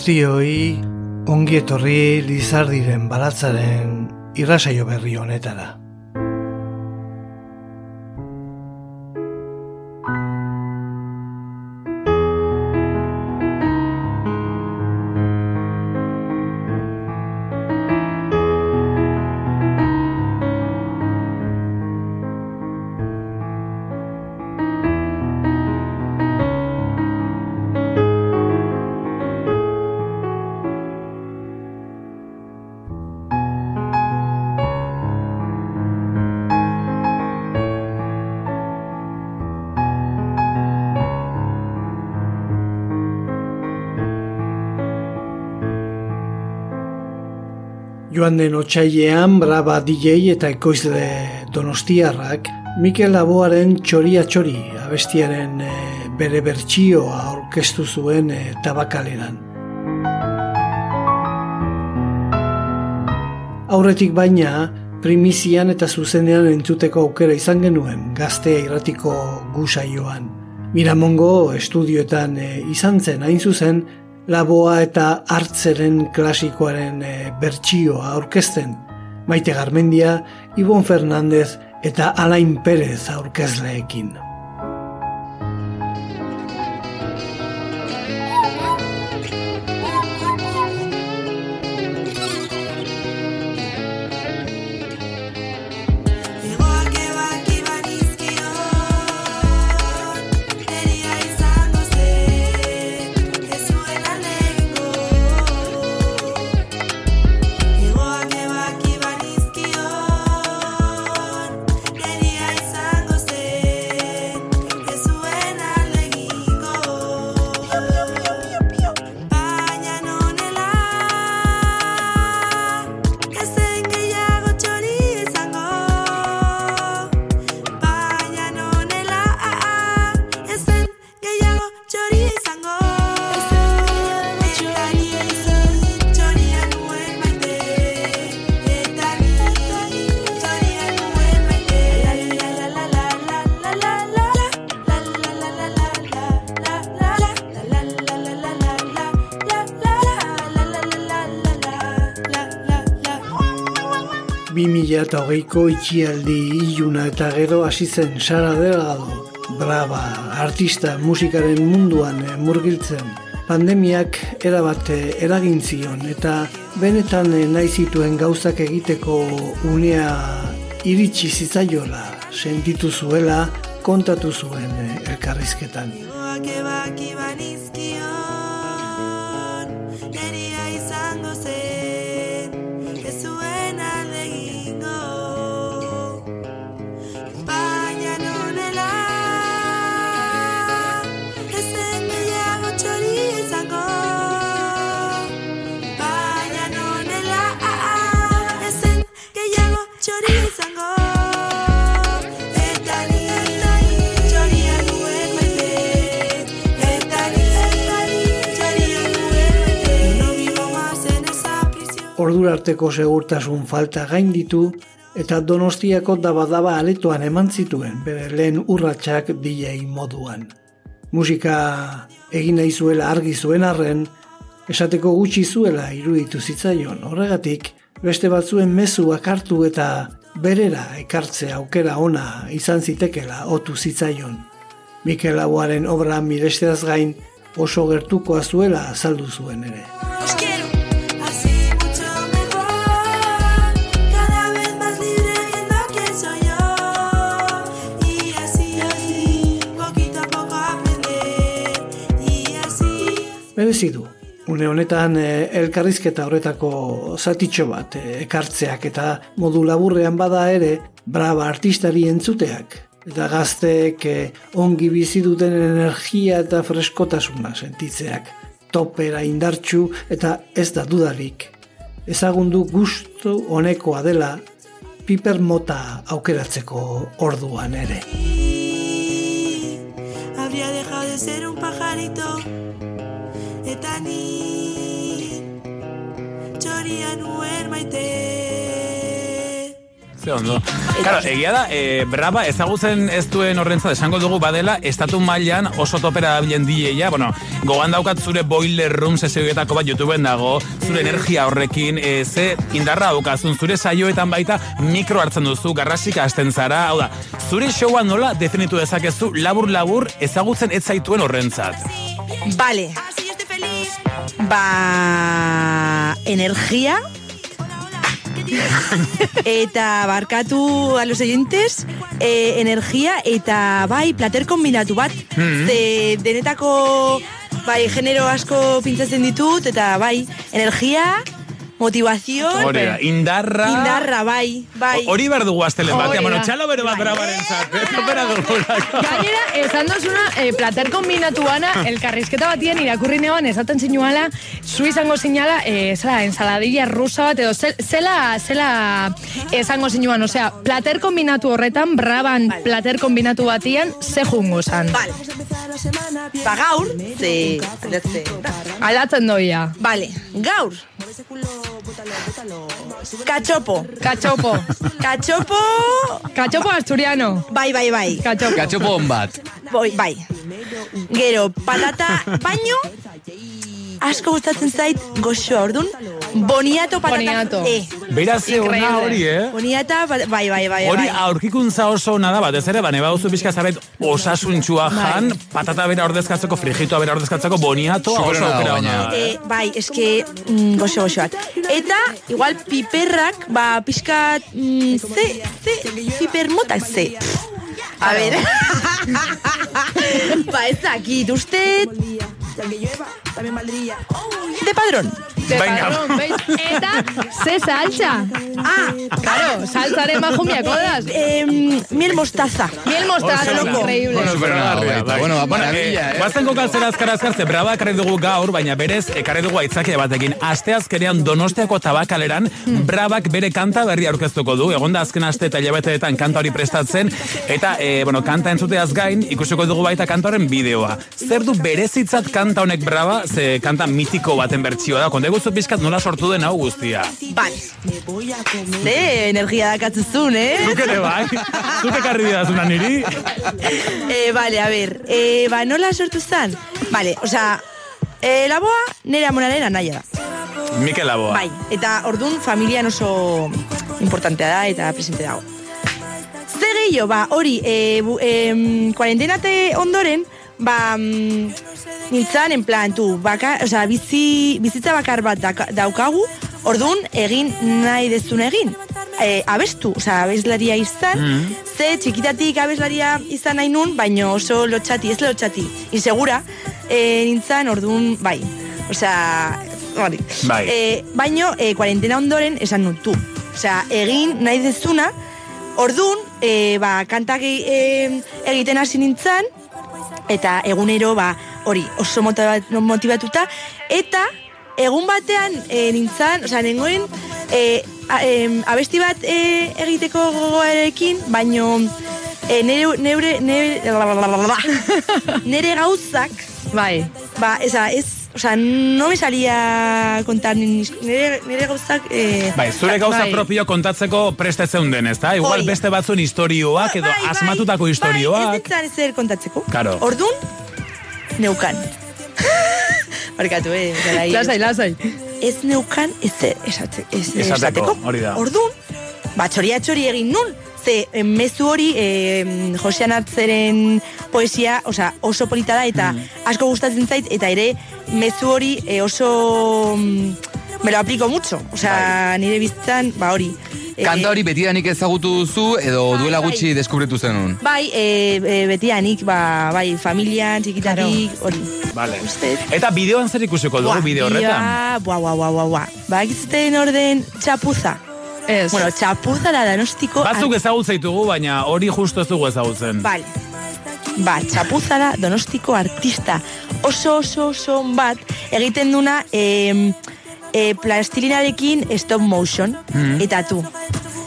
Guztioi ongi etorri Lizardiren balatzaren irrasaio berri honetara. Joan den otxailean, braba DJ eta ekoizle donostiarrak, Mikel Laboaren txoria txori abestiaren e, bere bertsioa orkestu zuen e, tabakaleran. Aurretik baina, primizian eta zuzenean entzuteko aukera izan genuen gaztea irratiko gusaioan. Miramongo estudioetan e, izan zen hain zuzen, laboa eta hartzeren klasikoaren e, bertsioa aurkezten. Maite Garmendia, Ibon Fernandez eta Alain Perez aurkezleekin. Hogeiko itxialdi iluna eta gero hasi zen Sara Delgado, brava, artista musikaren munduan murgiltzen. Pandemiak erabat eragin zion eta benetan nahi zituen gauzak egiteko unea iritsi zitzaiola sentitu zuela kontatu zuen elkarrizketan. Arteko segurtasun falta gain ditu eta donostiako dabadaba aletoan eman zituen bere lehen urratsak DJ moduan. Musika egin nahi zuela argi zuen arren, esateko gutxi zuela iruditu zitzaion horregatik, beste batzuen mezuak hartu eta berera ekartze aukera ona izan zitekela otu zitzaion. Mikel Aguaren obra miresteaz gain oso gertukoa zuela azaldu zuen ere. Merezi du. Une honetan eh, elkarrizketa horretako zatitxo bat eh, ekartzeak eta modu laburrean bada ere braba artistari entzuteak eta gazteek eh, ongi bizi duten energia eta freskotasuna sentitzeak. Topera indartsu eta ez da dudarik. Ezagundu gustu honekoa dela piper mota aukeratzeko orduan ere. Habría dejado de ser un pajarito eta ni txoria nuen Ze ondo. Claro, egia da, e, braba ezagutzen ez duen horrentza esango dugu badela, estatu mailan oso topera dabilen dieia, bueno, gogan daukat zure boiler room sesioetako bat YouTubeen dago, zure energia horrekin, e, ze indarra daukazun, zure saioetan baita mikro hartzen duzu, garrasik hasten zara, hau da, zure showa nola definitu dezakezu labur-labur ezagutzen ez zaituen horrentzat. Vale. Ba, energia, eta barkatu a los oyentes eh, energia eta bai plater kombinatu bat. Mm ze denetako bai genero asko pintzatzen ditut eta bai energia motivación. Hori indarra. Indarra, bai, bai. Hori behar dugu aztelen bat, bueno, txalo bero bat brabaren zat. Gainera, esan dozuna, eh, plater kombinatu gana, elkarrizketa batien irakurri neoan, esaten zinuala, zu izango zinala, eh, zela, ensaladilla rusa bat, edo zela, zela esango zinuan, osea, plater kombinatu horretan, braban vale. plater kombinatu batian, ze jungo zan. Vale. Ba gaur, ze. Aldatzen doia. Vale, gaur. Cachopo. Cachopo. Cachopo. Cachopo asturiano. Bai, bai, bai. Cachopo. Cachopo on bat. Bai, bai. Gero, patata baino. Asko gustatzen zait goxoa, ordun. Boniato patata. Boniato. E. Beraz, ona hori, eh? Boniata, bai, bai, bai, bai. Hori aurkikuntza oso ona da, batez ere, bane bauzu pixka zabet osasuntxua bai. jan, patata bera ordezkatzeko, frigitoa bera ordezkatzeko, boniato oso aukera ona. Eh, bai, eske mm, goxo goxoat. Eta, igual, piperrak, ba, pixka, mm, ze, ze, piper mota, ze. A ver. ba, ez dakit, uste... De padrón. De padrón, ¿veis? Eta, ze salsa. Ah, claro, salsaren bajo miakodas. Eh, miel mostaza. Miel mostaza, Oso, increíble. Bueno, bueno, ona, bai. bueno, ba, Bueno, maravilla, eh. Guazen kokaltzera azkara azkartze, braba ekarri dugu gaur, baina berez, ekarri dugu aitzakia batekin. Aste azkerean donostiako tabakaleran, brabak bere kanta berri aurkeztuko du. Egon da azken aste eta hilabeteetan kanta hori prestatzen, eta, eh, bueno, kanta entzuteaz gain, ikusiko dugu baita kantaren bideoa. Zer du berezitzat kanta honek braba, ze kanta mitiko baten bertsioa da. Konde guztu pizkat nola sortu den hau guztia. Bai. Ze energia dakatzuzun, eh? Zuk ere bai, zuk ekarri didazuna niri. eh, vale, a ver. Eh, ba, nola sortu zan? Vale, osea, eh, laboa nire amonaren anaia da. Mikel Laboa. Bai, eta ordun familian oso importantea da eta presente dago. Zer gehiago, ba, hori, e, bu, e, kuarentenate ondoren, ba, mm, nintzen, en plan, tu, baka, osea, bizi, bizitza bakar bat daka- daukagu, ordun egin nahi dezun egin. E, abestu, osea, abeslaria izan, ze txikitatik abeslaria izan nahi nun, baino oso lotxati, ez lotxati, insegura, e, nintzen, ordun, bai, osea, hori. Bai. E, baino, e, kuarentena ondoren esan nun, tu, osea, egin nahi dezuna, ordun, e, ba, kantak e, egiten hasi nintzen, eta egunero ba hori oso motibat- motivatuta eta egun batean e, nintzan, osea nengoen e, a, em, abesti bat e, egiteko gogoarekin, baino e, nere, neure, nere, nere gauzak, Bai. ba, eza, ez, osea, no me salía contar ni- nere, nere gauzak, eh, Bai, zure gauza Bai. propio kontatzeko prestetzen den, ezta? Igual Hori. beste batzun istorioak edo Bai, bai, asmatutako Bai, istorioak. ez ditzan ezer kontatzeko. Claro. Ordun, neukan. Barkatu, eh? garai- Lasai, lasai. Ez neukan ezer esate, ez, Esateko, esateko. hori da. Ordun, ba, txoria txori egin nun. Ze, em, mezu hori, eh, Josean Atzeren poesia, osea, oso polita da, eta Mm. asko gustatzen zait, eta ere, mezu hori eh, oso... mm, me lo aplico mucho. Osea, nire bizitzan, ba, hori. Eh, Kanta hori betidanik ezagutu duzu edo Bai, duela bai. gutxi deskubritu zenun? Bai, e, e, betianik, ba, bai, familian, txikitatik, hori. Vale. Uste. Eta bideoan zer ikusiko dugu bideo horretan? Bua, bua, bua, bua, bua. Ba, egizten orden txapuza. Ez. Bueno, txapuzara donostiko... Batzuk ezagutzen ditugu, baina hori justo ez dugu ezagutzen. Bale. Ba, txapuzara donostiko artista oso oso oso bat egiten duna e, e, plastilinarekin stop motion Mm. eta tu.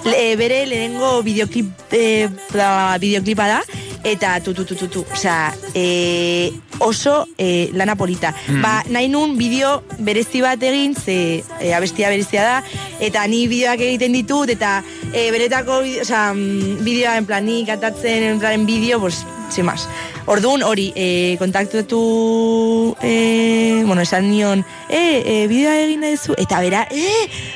Le, bere lehenengo videoklip, e, da, videoklipa da eta tu, tu, tu, tu, tu. Osea, e, oso e, lana polita. Mm. Ba, nahi nun bideo berezi bat egin, ze e, abestia berezia da, eta ni bideoak egiten ditut, eta e, beretako osea, mm, bideoa en plan, ni kantatzen en plan bideo, pues, sin más. Orduan hori, e, kontaktatu, e, bueno, esan nion, e, e, bideoa egin nahi duzu, eta bera, e,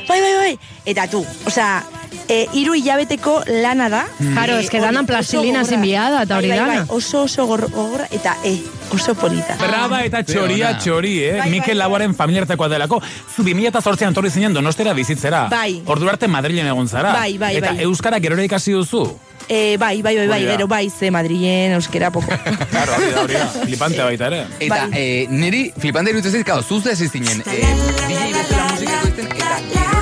bai, bai, bai, eta tu, osea, e, hiru hilabeteko lana da. Claro, es que danan plastilina enviada eta hori Bai, bai, dana. bai, oso oso gor- gogorra, eta e, oso polita. Braba eta txoria txori, eh? Bai, Mikel bai. Laboaren familiartekoa delako. Zu 2008an torri zinen donostera bizitzera. Bai. Ordu arte Madrilen egon zara. Bai, bai, Eta bai. euskara gerora ikasi duzu. E, bai, bai, bai, bai, gero bai, ze Madrilen euskera poko. Claro, hori da, hori da. Flipante baita ere. Eta Bai. eh, niri flipante iruditzen zait, kao, zuz ez izinen, eh, DJ bezala musika eta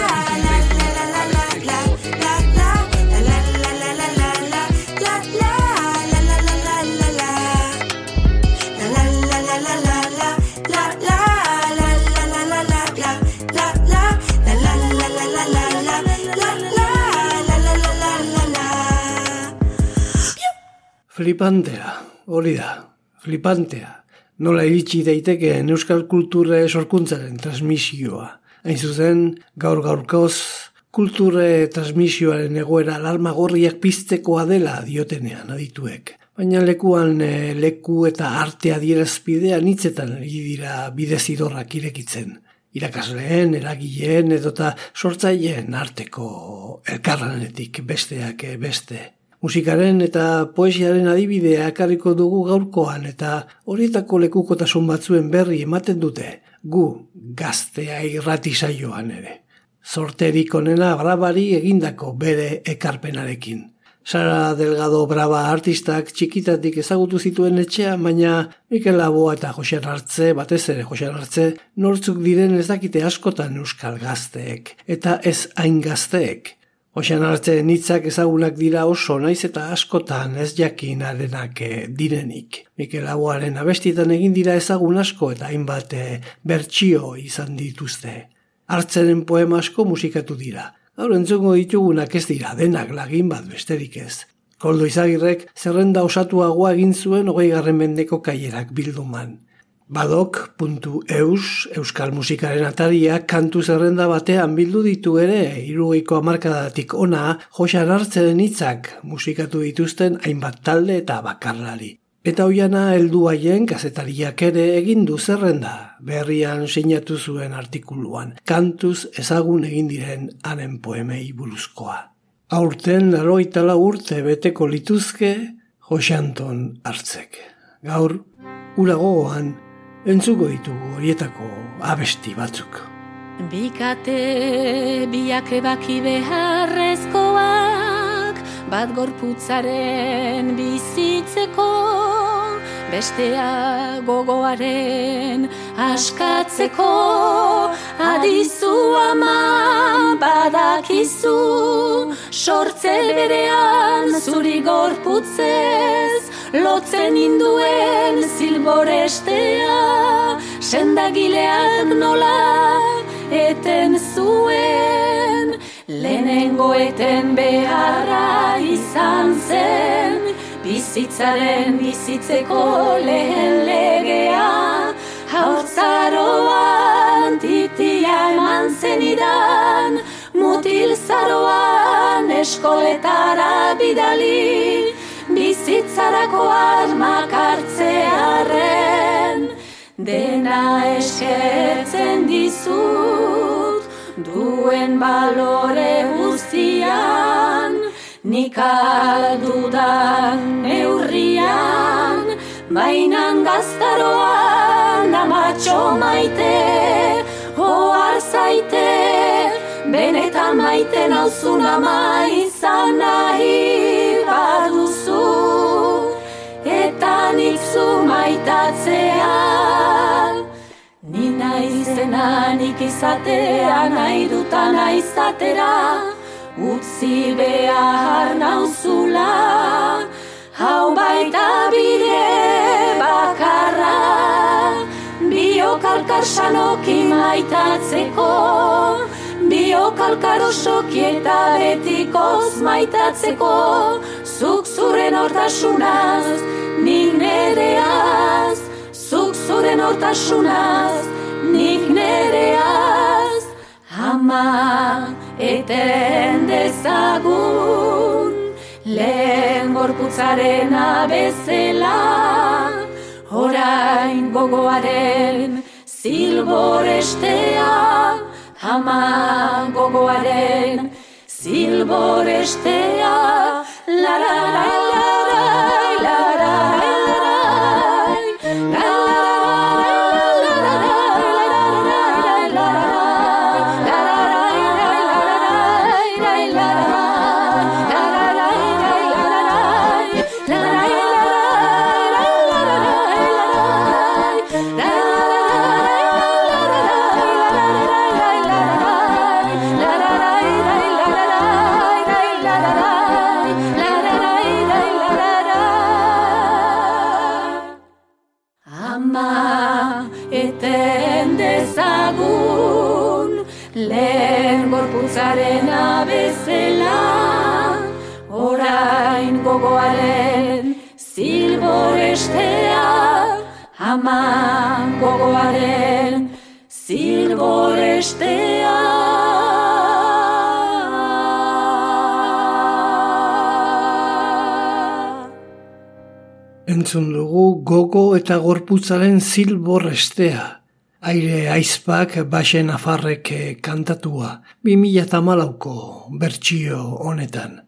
Flipantea, hori da, flipantea. Nola iritsi daitekeen euskal kulture sorkuntzaren transmisioa. Hain zuzen, gaur gaurkoz, kulture transmisioaren egoera alarma gorriak piztekoa dela diotenean adituek. Baina lekuan eh, leku eta arte adierazpidean hitzetan ari dira bidezidorrak irekitzen. Irakasleen, eragileen edota sortzaileen arteko elkarranetik besteak eh, beste. Musikaren eta poesiaren adibidea ekarriko dugu gaurkoan eta horietako lekukotasun batzuen berri ematen dute gu gaztea irrati saioan ere. Sorterik onena brabari egindako bere ekarpenarekin. Sara Delgado Brava artistak txikitatik ezagutu zituen etxea, baina Mikel Laboa eta Josean Artze, batez ere Josean Artze, nortzuk diren ez dakite askotan euskal gazteek, eta ez hain gazteek. Oxan hartze nitzak ezagunak dira oso naiz eta askotan ez jakin arenak eh, direnik. Mikel Aguaren abestitan egin dira ezagun asko eta hainbat eh, bertsio izan dituzte. Hartzenen poema asko musikatu dira. Gaur entzungo ditugunak ez dira denak lagin bat besterik ez. Koldo Izagirrek zerrenda osatuagoa egin zuen hogei garren mendeko kaierak bilduman. Badok.eus euskal musikaren ataria kantu zerrenda batean bildu ditu ere irugeiko amarkadatik ona josan hartzen hitzak musikatu dituzten hainbat talde eta bakarlari. Eta hoiana heldu haien kazetariak ere egin du zerrenda, berrian sinatu zuen artikuluan, kantuz ezagun egin diren hanen poemei buruzkoa. Aurten laroita lau urte beteko lituzke Josanton hartzek. Gaur, ura gogoan, entzuko ditugu horietako abesti batzuk. Bikate biak ebaki beharrezkoak Bat gorputzaren bizitzeko Bestea gogoaren askatzeko Adizu ama badakizu Sortze berean zuri gorputzez Lotzen induen zilborestea Sendagileak nola eten zuen Lehenengo eten beharra izan zen Bizitzaren bizitzeko lehen legea Haurtzaroan titia eman zenidan Mutil zaroan eskoletara bidali Bizitzarako armak hartzearen Dena eskertzen dizut Duen balore Nik aldudan neurrian Bainan gaztaroan amatxo maite Oar zaite Benetan maite nauzun ama izan nahi baduzu. Eta nik zu maitatzea Ni naizena nik izatea nahi dutan aizatera utzi behar nauzula, hau baita bide bakarra, biokalkar sanoki maitatzeko, biokalkar osoki eta betikoz maitatzeko, zuk zuren hortasunaz, nik nereaz, zuk zuren hortasunaz, nik nereaz, ama eten dezagun, lehen gorputzaren abezela, orain gogoaren zilborestea, ama gogoaren zilborestea, la la la la gorputzaren abezela, orain gogoaren zilborestea, ama gogoaren zilborestea. Entzun dugu gogo eta gorputzaren zilborestea aire aizpak basen afarrek eh, kantatua, 2008ko bertsio honetan.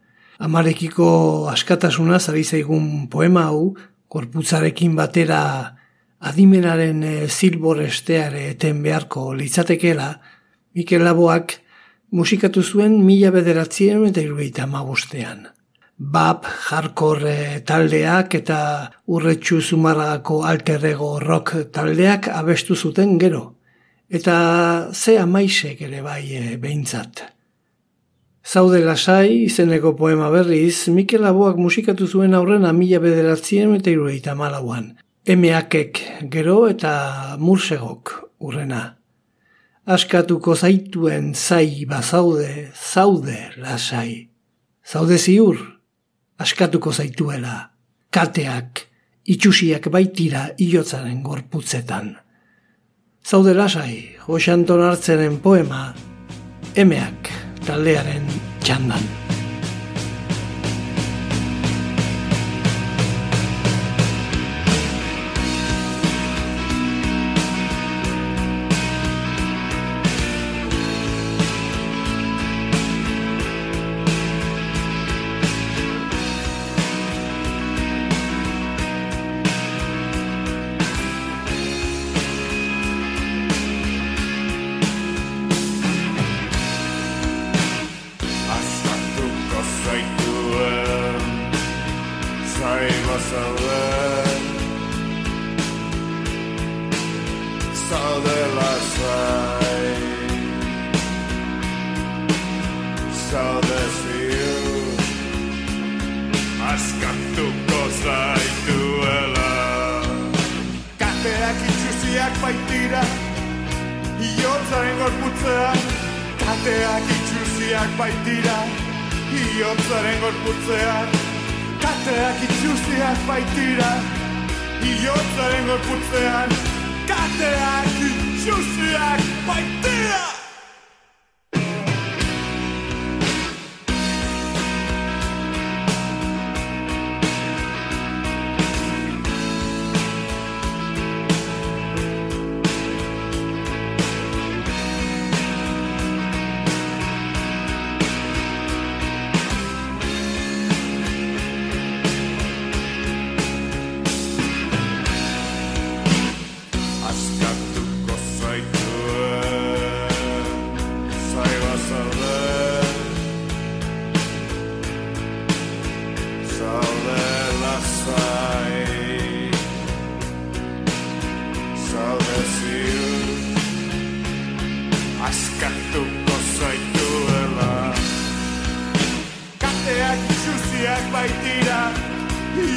Amarekiko askatasuna zari zaigun poema hau, korputzarekin batera adimenaren eh, zilboresteare eten beharko litzatekela, Mikel Laboak musikatu zuen mila bederatzien eta irugeita magostean bap, hardcore taldeak eta urretxu zumarragako alterrego rock taldeak abestu zuten gero. Eta ze amaisek ere bai e, behintzat. Zaude lasai, izeneko poema berriz, Mikel Aboak musikatu zuen aurren mila bederatzien eta irureita malauan. Emeakek gero eta mursegok urrena. Askatuko zaituen zai bazaude, zaude lasai. Zaude ziur, askatuko zaituela, kateak, itxusiak baitira iotzaren gorputzetan. Zaude lasai, Josanton hartzenen poema, emeak taldearen txandan.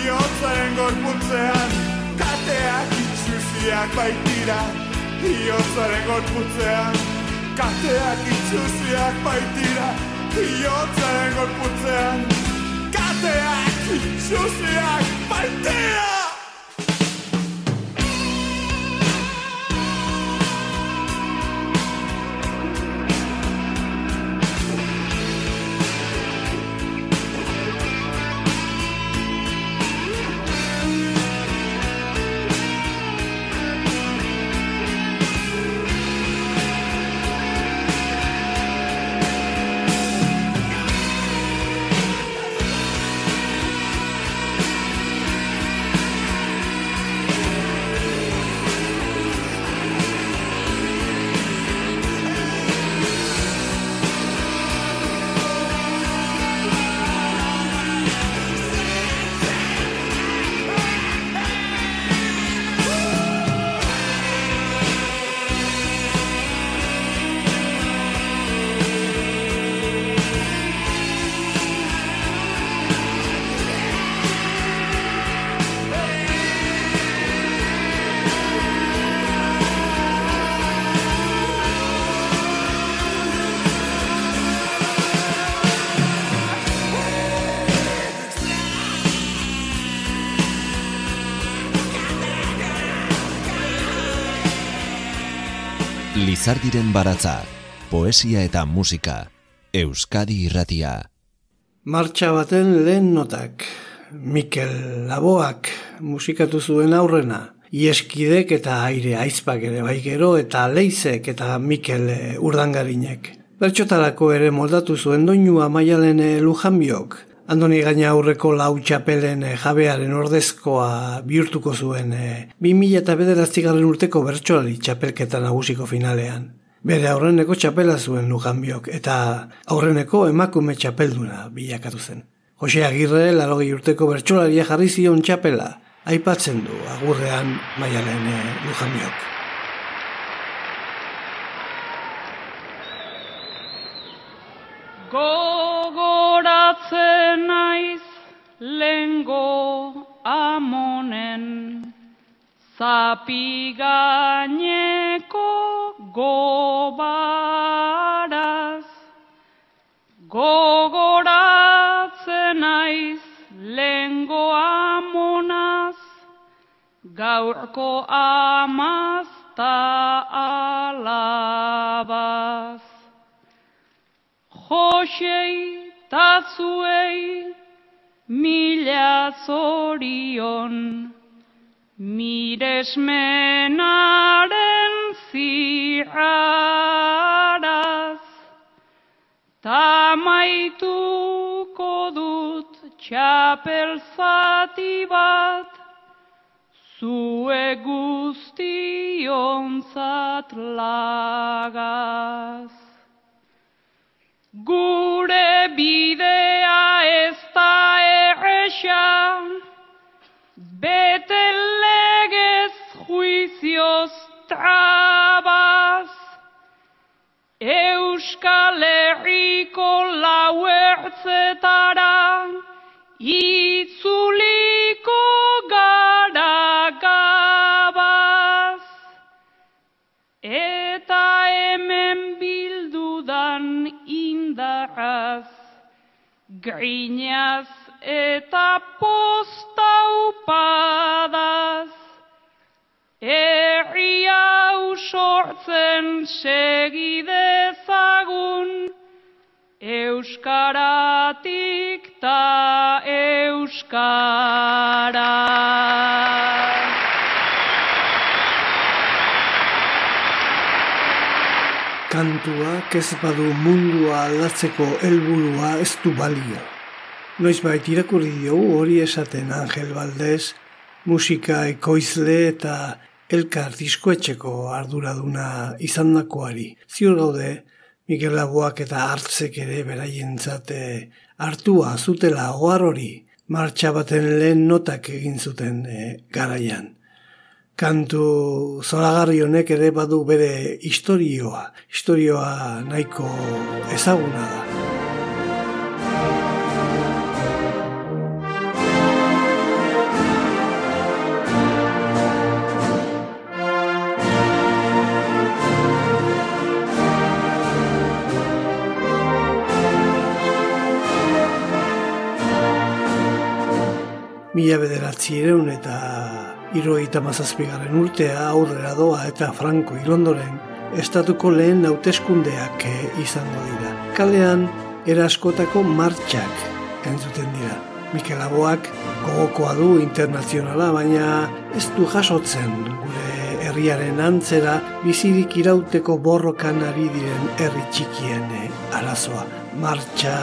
Iotzaren gorputzean Kateak itxusiak baitira. Iotzaren gorputzean Kateak itxusiak baitira. Iotzaren gorputzean Kateak itxusiak baitira Lizardiren baratza, poesia eta musika, Euskadi irratia. Martxa baten lehen notak, Mikel Laboak musikatu zuen aurrena, Ieskidek eta aire aizpak ere bai gero eta leizek eta Mikel urdangarinek. Bertxotarako ere moldatu zuen doinua maialen lujanbiok, Andoni gaina aurreko lau txapelen eh, jabearen ordezkoa bihurtuko zuen e, 2000 eta urteko bertsolari txapelketa nagusiko finalean. Bere aurreneko txapela zuen lujanbiok eta aurreneko emakume txapelduna bilakatu zen. Jose Agirre, larogei urteko bertsolaria jarri zion txapela, aipatzen du agurrean maialen e, lujanbiok. Gogoratzen naiz lengo amonen. Zapigaineko gobaraz Gogoratzen naiz lengo amonaz. Gaurko amazta alabaz. Josei tatzuei mila zorion, miresmenaren ziaraz, tamaituko dut txapel zati bat, zue guztionzat lagaz. Gure bidea ez da erresa, bete legez juizioz trabaz, Euskal Herriko lau grinaz eta postaupadaz, Herri hau sortzen segidezagun, Euskaratik ta Euskara. Kantuak ez badu mundua aldatzeko helburua ez du balio. Noizbait irakurri diogu hori esaten Angel Valdez, musika ekoizle eta elkar diskoetxeko arduraduna izandakoari. Ziur gaude, Mikel Laboak eta hartzek ere beraientzate hartua zutela ohar hori martxa baten lehen notak egin zuten e, garaian kantu zoragarri honek ere badu bere historioa, historioa nahiko ezaguna da. mila bederatzi ereun eta iroita mazazpigaren urtea aurrera doa eta Franco ilondoren estatuko lehen hauteskundeak izango dira. Kalean eraskotako martxak entzuten dira. Mikel Aboak gogokoa du internazionala, baina ez du jasotzen gure herriaren antzera bizirik irauteko borrokan ari diren herri txikien eh, arazoa. Martxa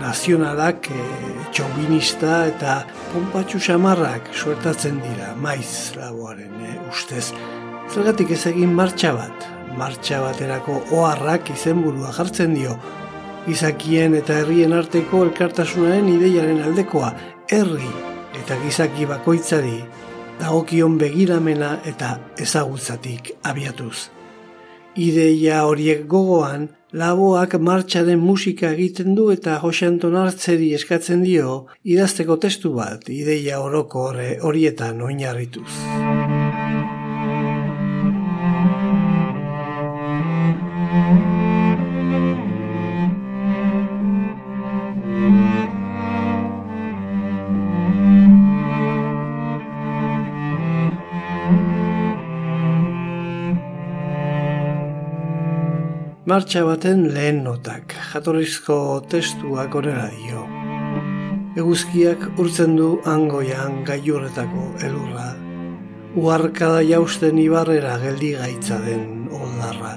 nazionalak e, txobinista eta pompatxu samarrak suertatzen dira maiz laboaren ustez. Zergatik ez egin martxa bat, martxa baterako oharrak izenburua jartzen dio, gizakien eta herrien arteko elkartasunaren ideiaren aldekoa, herri eta gizaki bakoitzari, dagokion begiramena eta ezagutzatik abiatuz. Ideia horiek gogoan, laboak martxaren musika egiten du eta Jose Anton Artzeri eskatzen dio idazteko testu bat ideia oroko horietan oinarrituz. Martxa baten lehen notak, jatorrizko testuak orera dio. Eguzkiak urtzen du angoian gaiurretako elurra. Uarkada jausten ibarrera geldi gaitza den oldarra.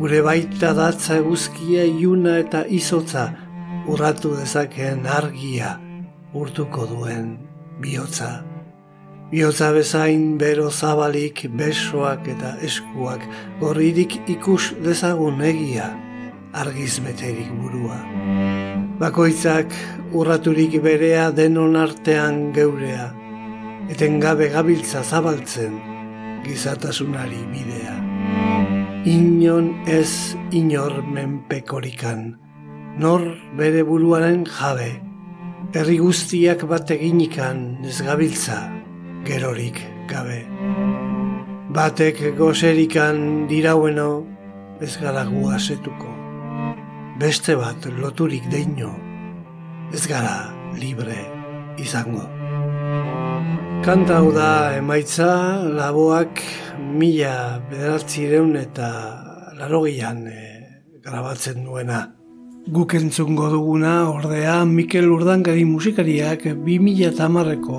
Gure baita datza eguzkia iuna eta izotza urratu dezakeen argia urtuko duen bihotza. Biotza bezain bero zabalik besoak eta eskuak gorririk ikus dezagun egia argiz beterik burua. Bakoitzak urraturik berea denon artean geurea, eten gabe gabiltza zabaltzen gizatasunari bidea. Inon ez inor menpekorikan, nor bere buruaren jabe, herri guztiak bat eginikan ez gabiltza gerorik gabe. Batek gozerikan diraueno ez gara guazetuko. Beste bat loturik deino ez gara libre izango. Kanta hau da emaitza laboak mila bederatzireun eta larogian e, grabatzen duena. Guk entzungo duguna, ordea, Mikel Urdangari musikariak 2000 tamarreko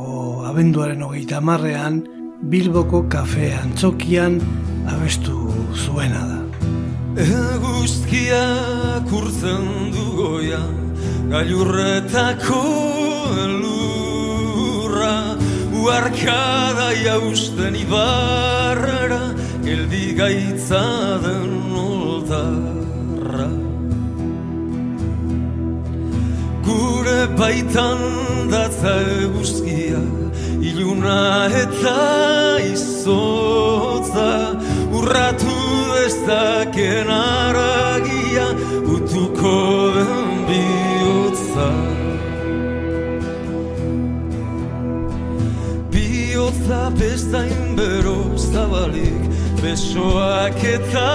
abenduaren hogeita tamarrean Bilboko kafe antzokian abestu zuena da. Eguzkia kurtzen du goia, gailurretako elurra, uarkada jausten ibarrera, geldi gaitza den oltarra. Gure baitan datza eguzkia Iluna eta izotza. Urratu deztaken aragia Utuko den bihotza. Bihotza bestain bero zabalik Besoak eta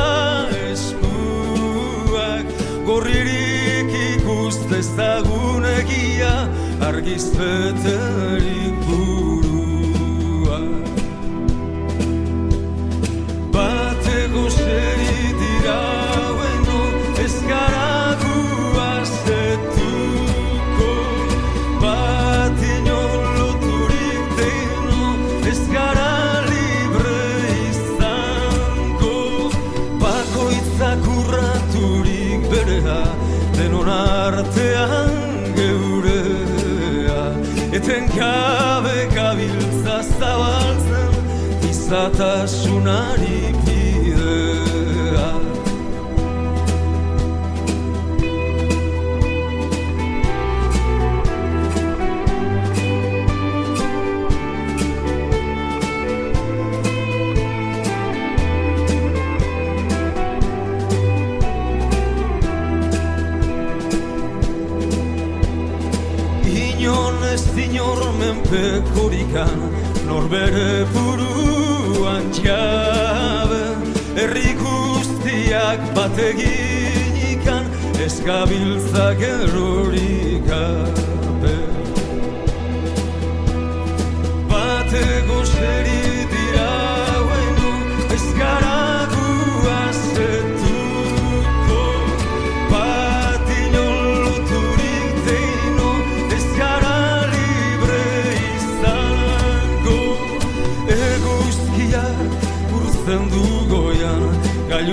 eskuak. Gorririk ikustezagun egia argizpeterik burua artean geurea Eten gabe gabiltza zabaltzen izatasunari korikan norbere buruan jabe Herri guztiak bategin ikan eskabiltzak erorikabe Bateko zerik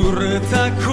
Gailurretako lurra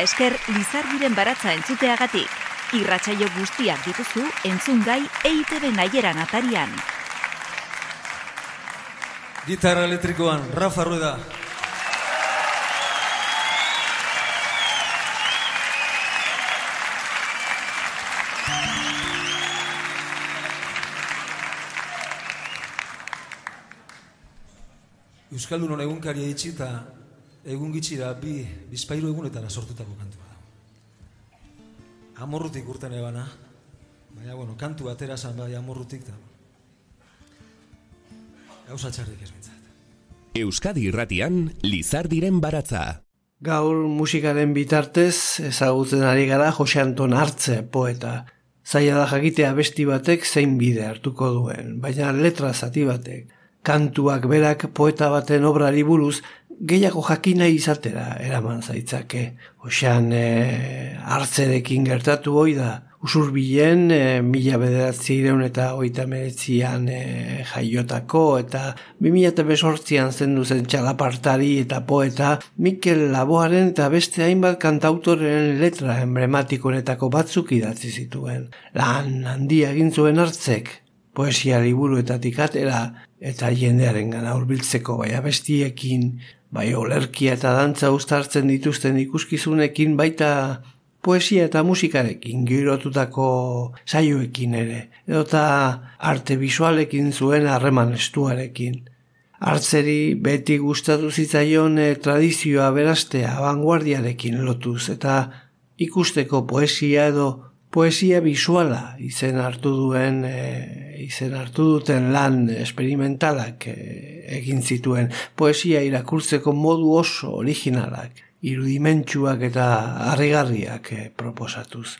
Esker Lizardiren baratza entzuteagatik. Irratsaio guztiak dituzu entzungai EITB nahieran atarian. Gitarra elektrikoan, Rafa Rueda. Euskaldun egunkaria itxi egun gitxira bi bizpairu egunetara sortutako kantua da. Amorrutik urten ebana, baina, bueno, kantu atera zan bai amorrutik da. Gauza txarrik ez bintzat. Euskadi irratian Lizardiren baratza. Gaur musikaren bitartez ezagutzen ari gara Jose Anton Artze poeta. Zaila da jakitea besti batek zein bide hartuko duen, baina letra zati batek. Kantuak berak poeta baten obrari buruz gehiago jakina izatera eraman zaitzake. Osean e, hartzerekin gertatu hoi da. Usurbilen e, mila bederatzi ireun eta oita meretzian e, jaiotako eta 2008an zendu zen txalapartari eta poeta Mikel Laboaren eta beste hainbat kantautoren letra emblematikoenetako batzuk idatzi zituen. Lan handia egin zuen hartzek, poesia liburuetatik atera eta jendearen gana hurbiltzeko bai abestiekin, bai olerkia eta dantza uztartzen dituzten ikuskizunekin baita poesia eta musikarekin girotutako saioekin ere, edota arte visualekin zuen harreman estuarekin. Hartzeri beti gustatu zitzaion eh, tradizioa berastea vanguardiarekin lotuz eta ikusteko poesia edo poesia visuala izen hartu duen e, izen hartu duten lan experimentalak e, egin zituen poesia irakurtzeko modu oso originalak irudimentsuak eta harrigarriak e, proposatuz.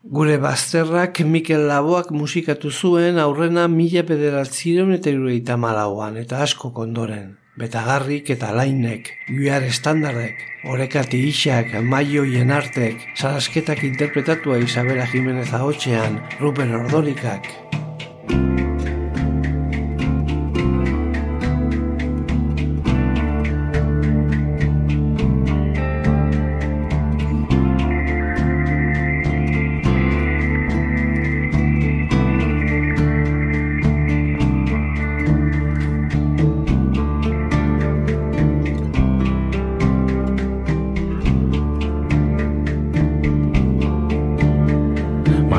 Gure bazterrak Mikel Laboak musikatu zuen aurrena mila bederatzireun eta malauan eta asko kondoren. Betagarrik eta lainek, guiar estandardek, orekati isak, maio jenartek, sarasketak interpretatua Isabela Jimenez ahotxean, Ruben Ordorikak.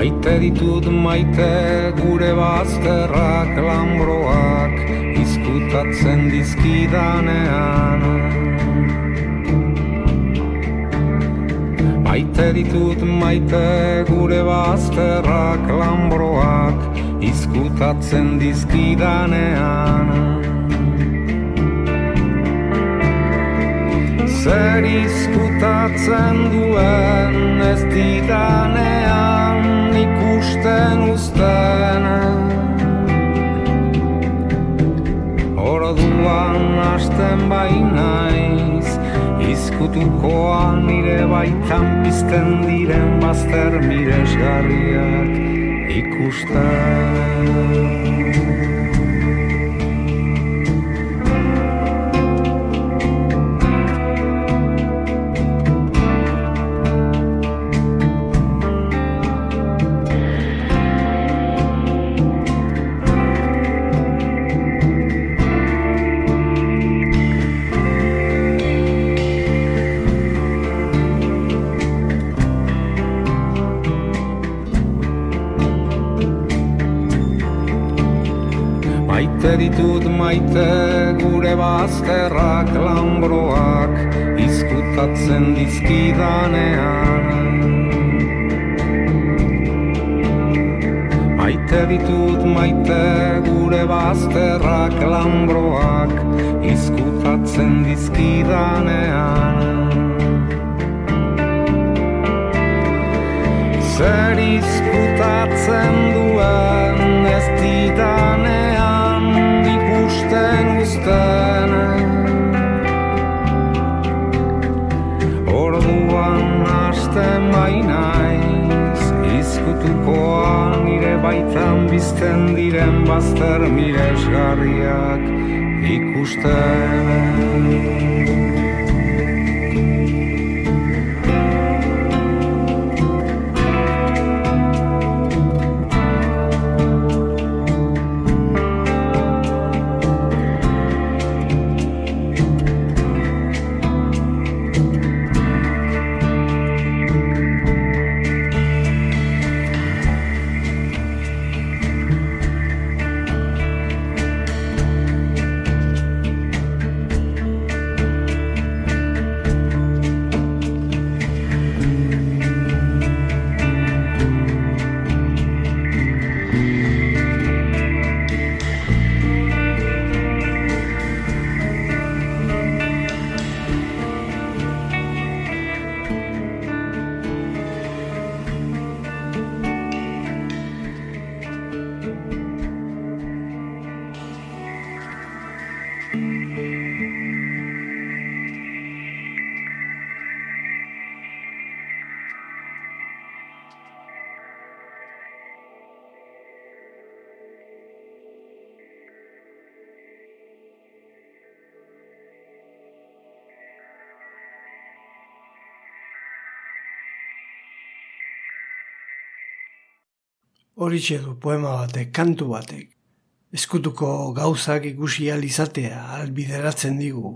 Maite ditut maite gure bazterrak lambroak izkutatzen dizkidanean. Maite ditut maite gure bazterrak lambroak izkutatzen dizkidanean. Zer izkutatzen duen ez didanean ikusten uzten. Orduan hasten bainaiz Izkutukoan nire baitan pizten diren bazter miresgarriak ikusten ditut maite gure bazterrak lambroak izkutatzen dizkidanean. Zer izkutatzen duen ez didanean ikusten uzten. Orduan hasten bainaiz izkutukoa nire baitan bizten diren bazter miresgarriak ikusten Horixe du poema batek, kantu batek. Eskutuko gauzak ikusi ahal izatea albideratzen digu.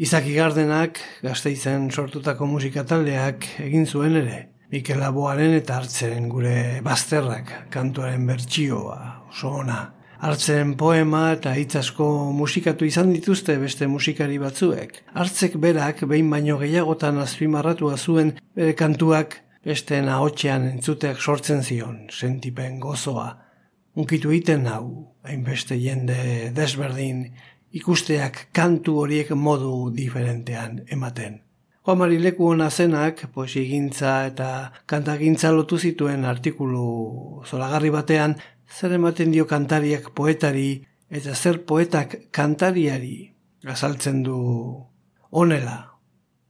Izaki Gardenak, gazteizen sortutako musika taldeak egin zuen ere. Mikel Laboaren eta hartzeren gure bazterrak kantuaren bertsioa, oso ona. Hartzeren poema eta hitz asko musikatu izan dituzte beste musikari batzuek. Hartzek berak behin baino gehiagotan azpimarratua zuen bere kantuak beste ahotsean entzuteak sortzen zion, sentipen gozoa. Unkitu egiten hau, hainbeste jende desberdin ikusteak kantu horiek modu diferentean ematen. Juan Mari Leku hona zenak, poesigintza eta kantagintza lotu zituen artikulu zolagarri batean, zer ematen dio kantariak poetari eta zer poetak kantariari azaltzen du onela.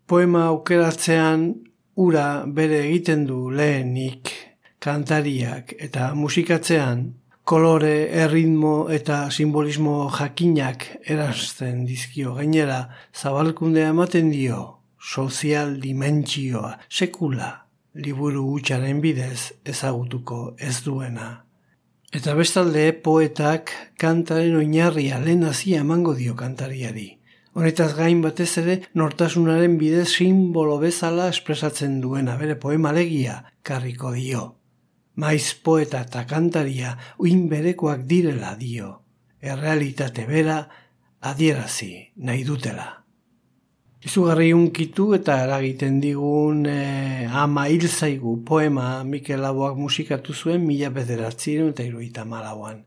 Poema aukeratzean ura bere egiten du lehenik kantariak eta musikatzean kolore, erritmo eta simbolismo jakinak erazten dizkio gainera zabalkundea ematen dio sozial dimentsioa sekula liburu gutxaren bidez ezagutuko ez duena. Eta bestalde poetak kantaren oinarria lehen hazia emango dio kantariari. Honetaz gain batez ere nortasunaren bidez simbolo bezala espresatzen duena bere poema legia karriko dio. Maiz poeta eta kantaria uin berekoak direla dio. Errealitate bera adierazi nahi dutela. Izugarri unkitu eta eragiten digun e, ama hil zaigu poema Mikel Laboak musikatu zuen mila bederatziren eta iruita malauan.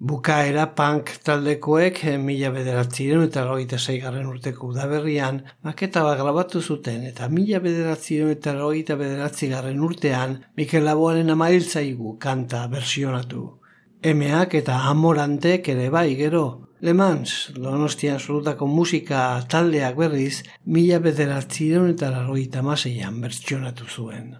Bukaera punk taldekoek eh, mila bederatziren eta roita zeigarren urteko udaberrian maketa bat grabatu zuten eta mila bederatziren eta roita bederatzigarren urtean Mikel Laboaren ama hil zaigu kanta versionatu. Emeak eta amorantek ere bai gero, Le Mans, donostian solutako musika taldeak berriz, mila bederatzireun eta larroita maseian bertsionatu zuen.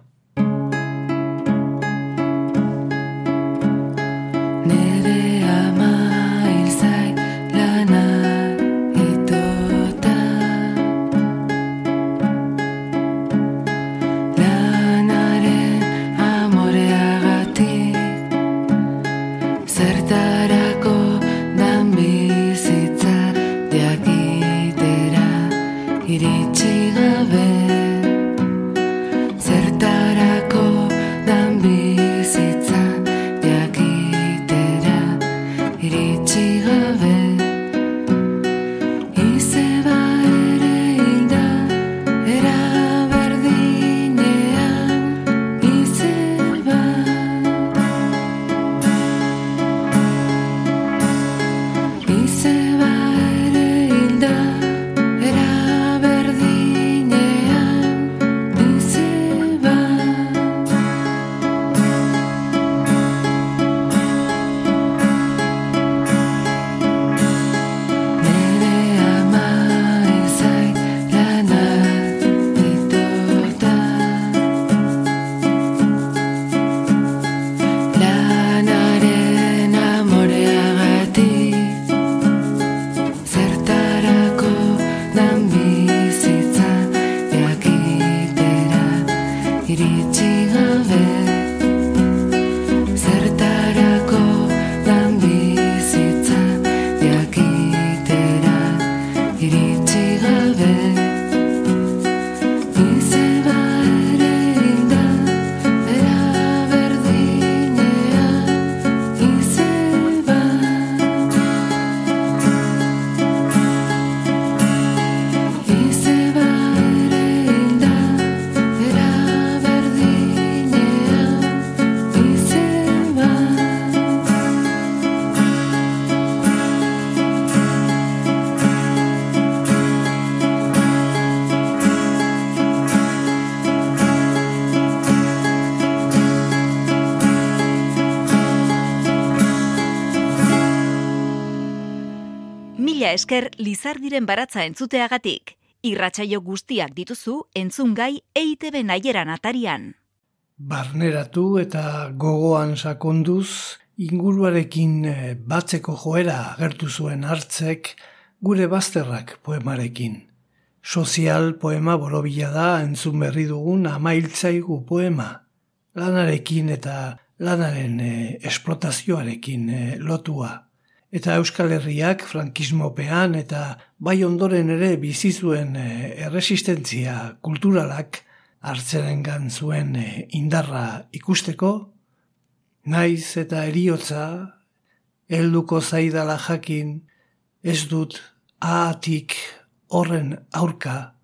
Esker Lizardiren baratza entzuteagatik. Irratsaio guztiak dituzu entzungai EITB naieran atarian. Barneratu eta gogoan sakonduz, inguruarekin eh, batzeko joera agertu zuen hartzek gure bazterrak poemarekin. Sozial poema borobila da entzun berri dugun amailtzaigu poema. Lanarekin eta lanaren eh, esplotazioarekin eh, lotua. Eta Euskal Herriak frankismopean eta bai ondoren ere bizi zuen eh, erresistentzia kulturalak hartzeren zuen eh, indarra ikusteko, naiz eta eriotza helduko zaidala jakin ez dut ahatik horren aurka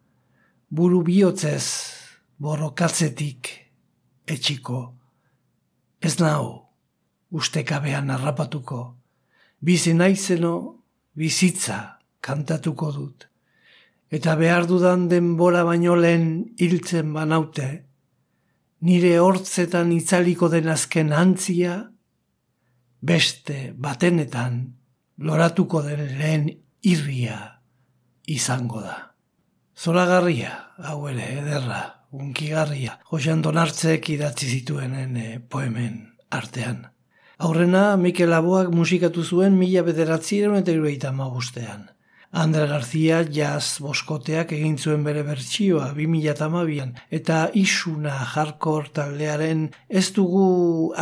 buru bihotzez borrokatzetik etxiko. Ez nau ustekabean harrapatuko, bizi naizeno bizitza kantatuko dut. Eta behar dudan denbora baino lehen hiltzen banaute, nire hortzetan itzaliko den azken antzia, beste batenetan loratuko den lehen irria izango da. Zoragarria, hau ere, ederra, unkigarria, Josean Donartzek idatzi zituenen eh, poemen artean. Aurrena, Mikel Laboak musikatu zuen mila bederatzireun eta irueita magustean. Andre García jazz boskoteak egin zuen bere bertsioa 2008an eta isuna hardcore taldearen ez dugu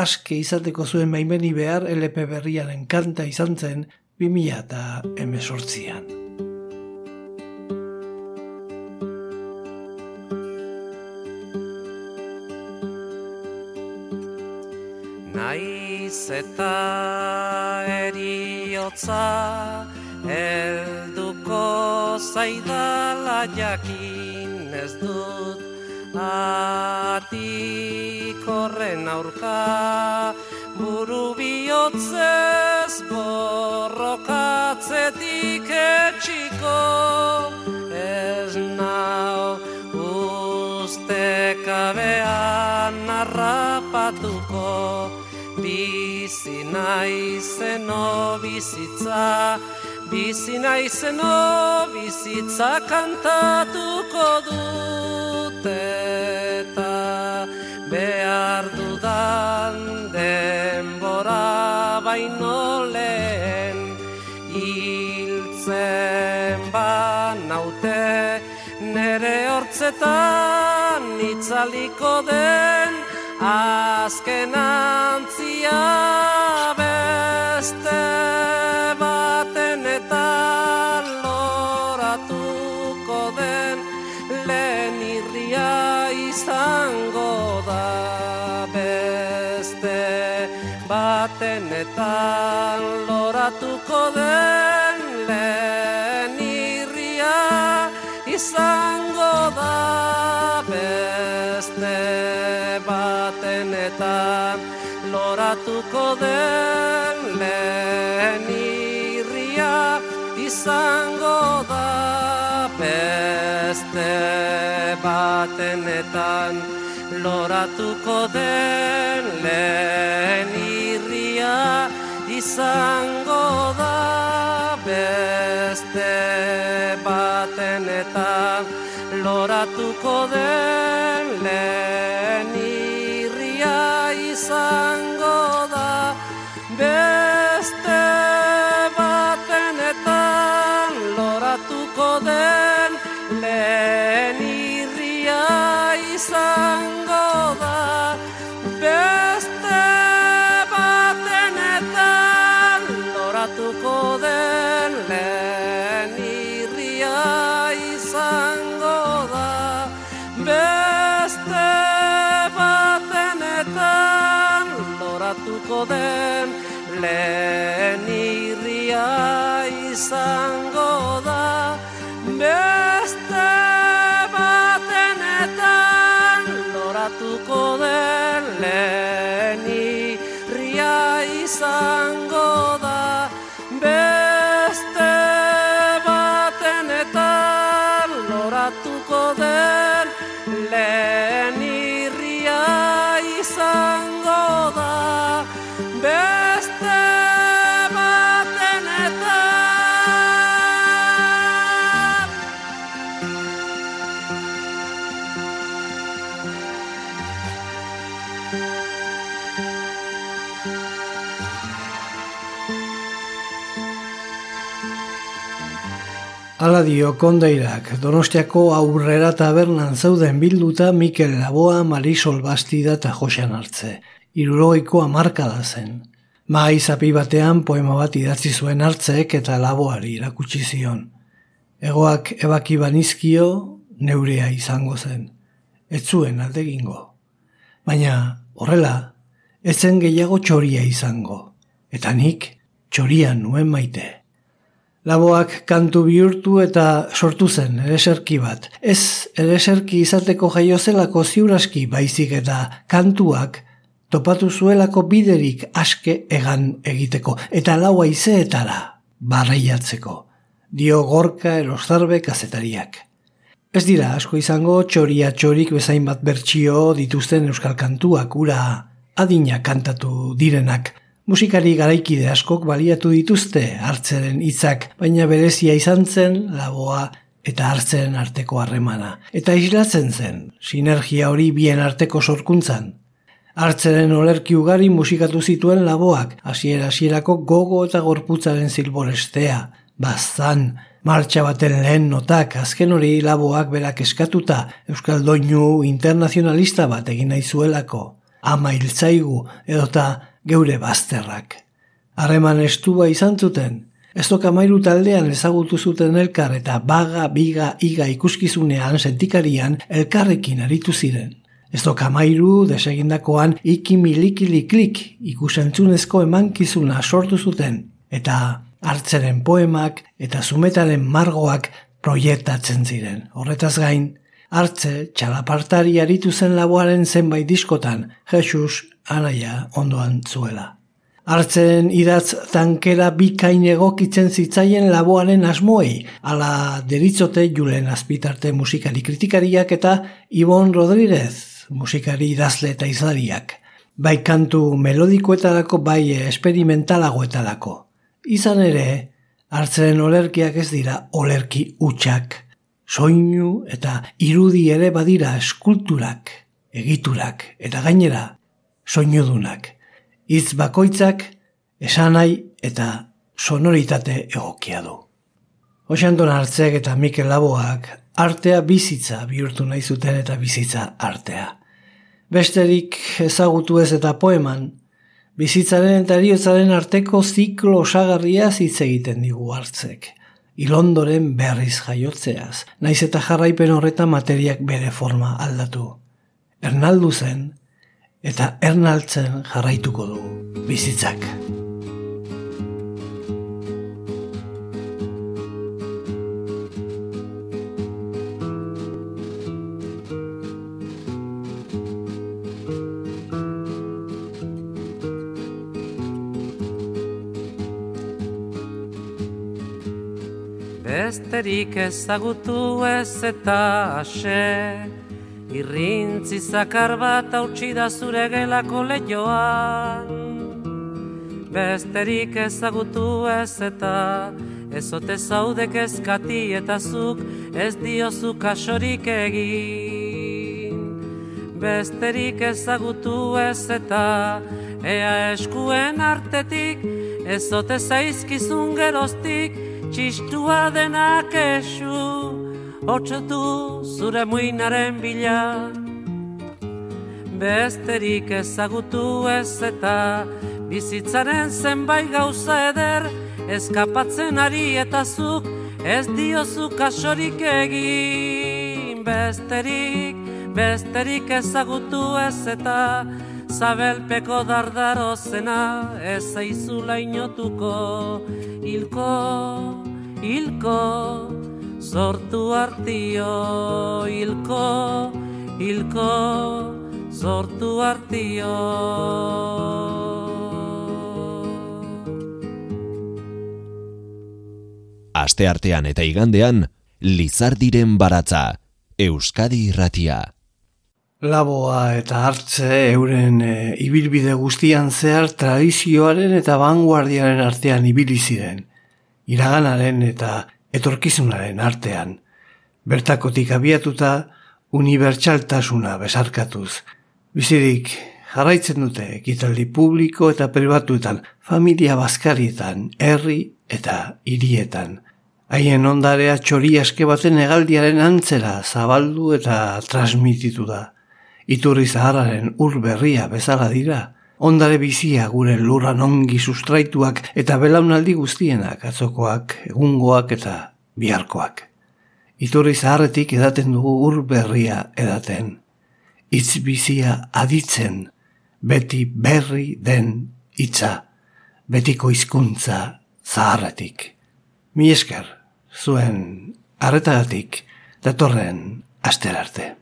aske izateko zuen maimeni behar LP berriaren kanta izan zen 2018an. Eta eriotza Elduko zaidala jakin ez dut Atik horren aurka. Buru bihotzez borrokatzetik etxiko Ez nau ustekabean harrapatuko Bizi naizeno bizitza Bizi naizeno bizitza kantatuko dut eta behar dudan denbora baino lehen hiltzen banaute. Nere hortzetan itzaliko den azken antzia beste baten eta loratuko den lehen irria izango da beste batenetan loratuko den lehen irria izango da batenetan loratuko den lehen irria izango da beste batenetan loratuko den lehen irria izango da beste batenetan loratuko den lehen izango da beste batenetan loratuko den irria izango da beste batenetan loratuko den lehen irria izango Hala dio kondairak, donostiako aurrera tabernan zeuden bilduta Mikel Laboa, Marisol Bastida eta Josean hartze. Irurogeiko amarkada zen. Mai zapi batean poema bat idatzi zuen hartzeek eta laboari irakutsi zion. Egoak ebaki banizkio neurea izango zen. Ez zuen aldegingo. Baina horrela, ez zen gehiago txoria izango. Eta nik txoria nuen maite. Laboak kantu bihurtu eta sortu zen ereserki bat. Ez ereserki izateko jaio zelako ziuraski baizik eta kantuak topatu zuelako biderik aske egan egiteko eta lau aizeetara barreiatzeko. Dio gorka erostarbe kazetariak. Ez dira asko izango txoria txorik bezain bat bertsio dituzten euskal kantuak ura adina kantatu direnak. Musikari garaikide askok baliatu dituzte hartzeren hitzak, baina berezia izan zen laboa eta hartzeren arteko harremana. Eta islatzen zen, sinergia hori bien arteko sorkuntzan. Hartzeren olerki ugari musikatu zituen laboak, hasiera hasierako gogo eta gorputzaren zilborestea, bazan, martxa baten lehen notak, azken hori laboak berak eskatuta, Euskal Doinu internazionalista bat egin nahi zuelako, ama hiltzaigu edota geure bazterrak. Harreman estua izan zuten, ez mairu taldean ezagutu zuten elkar eta baga, biga, iga ikuskizunean sentikarian elkarrekin aritu ziren. Ez mairu desegindakoan iki milikiliklik ikusentzunezko emankizuna sortu zuten eta hartzeren poemak eta zumetaren margoak proiektatzen ziren. Horretaz gain, hartze txalapartari aritu zen laboaren zenbait diskotan, Jesus anaia ondoan zuela. Hartzen idatz tankera bikain egokitzen zitzaien laboaren asmoei, ala deritzote julen azpitarte musikari kritikariak eta Ibon Rodríguez musikari idazle eta izlariak. Bai kantu melodikoetarako bai esperimentalagoetarako. Izan ere, hartzen olerkiak ez dira olerki utxak. Soinu eta irudi ere badira eskulturak, egiturak eta gainera soinudunak. Hitz bakoitzak esanai eta sonoritate egokia du. Oxanton hartzeak eta Mikel Laboak artea bizitza bihurtu nahi zuten eta bizitza artea. Besterik ezagutu ez eta poeman, bizitzaren eta eriotzaren arteko ziklo osagarria hitz egiten digu hartzek. Ilondoren berriz jaiotzeaz, naiz eta jarraipen horretan materiak bere forma aldatu. Ernaldu zen, eta ernaltzen jarraituko du bizitzak. Besterik ezagutu ez eta ase Irrintzi zakar bat hautsi da zure gelako lehioan Besterik ezagutu ez eta Ezote zaudek ezkati eta zuk ez diozu kasorik egin. Besterik ezagutu ez eta Ea eskuen artetik Ezote zaizkizun geroztik Txistua denak esu Otxatu zure muinaren bila. Besterik ezagutu ez eta Bizitzaren zenbait gauza eder Eskapatzen ari eta zuk Ez diozu kasorik egin. Besterik, besterik ezagutu ez eta Zabelpeko dardaro zena ez zaizula inotuko Hilko, hilko, sortu artio Hilko, hilko, sortu artio Aste artean eta igandean, Lizardiren baratza, Euskadi irratia. Laboa eta hartze euren e, ibilbide guztian zehar tradizioaren eta vanguardiaren artean ibili ziren, iraganaren eta etorkizunaren artean. Bertakotik abiatuta unibertsaltasuna besarkatuz. Bizirik jarraitzen dute ekitaldi publiko eta pribatuetan, familia bazkarietan, herri eta hirietan. Haien ondarea txori aske baten egaldiaren antzera zabaldu eta transmititu da. Iturri zaharraren ur berria bezala dira, ondare bizia gure lurran ongi sustraituak eta belaunaldi guztienak atzokoak, egungoak eta biharkoak. Iturri zaharretik edaten dugu ur berria edaten. Itz bizia aditzen, beti berri den hitza, betiko hizkuntza zaharretik. Mi esker, zuen arretagatik datorren asterarte.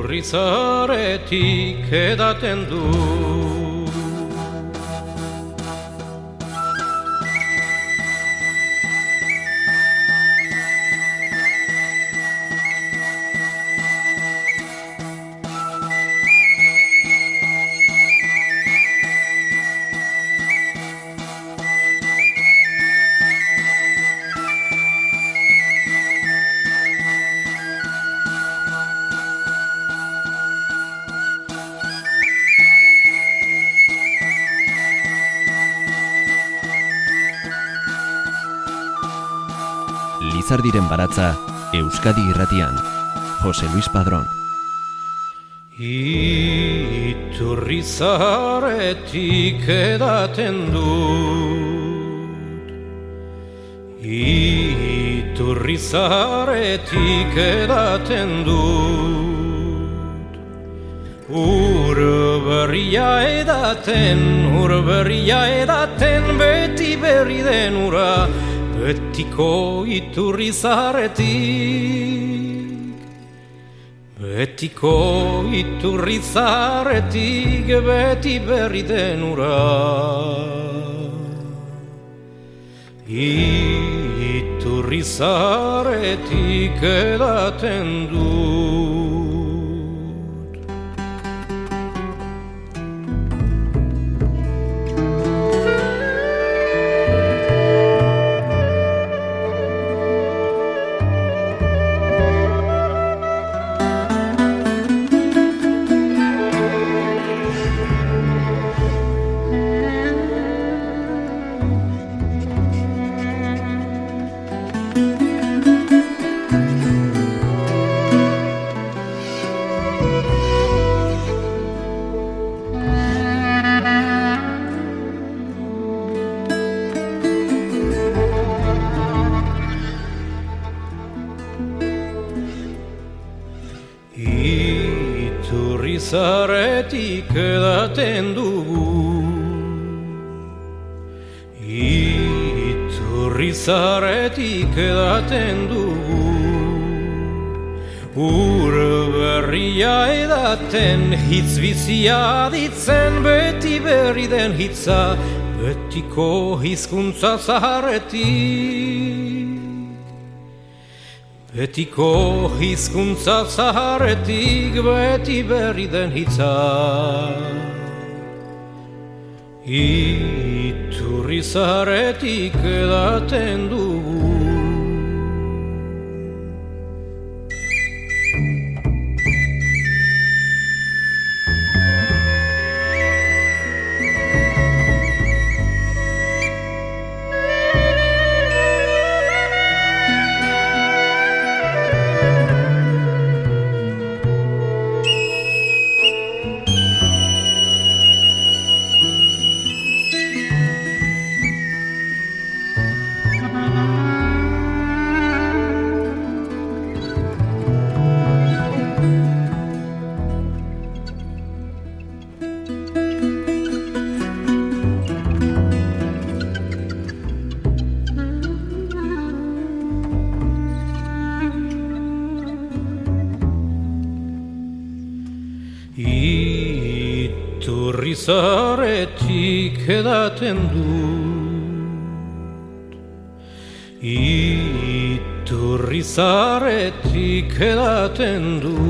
Iturrizaretik edaten du Lizardiren baratza, Euskadi irratian, Jose Luis Padrón. Iturrizaretik edaten dut. Iturrizaretik edaten dut. Ur berria edaten, ur berria edaten Beti berri den ura, betiko iturrizaretik Betiko iturrizaretik beti berri den ura. Iturrizaretik edaten dut edaten dugu Iturrizaretik edaten dugu Ur berria edaten hitz bizia ditzen Beti berri den hitza Betiko hizkuntza zaharretik Betiko hizkuntza zaharretik beti berri den hitza. Iturri zaharretik edaten dugu edaten dut Iturri zaretik edaten dut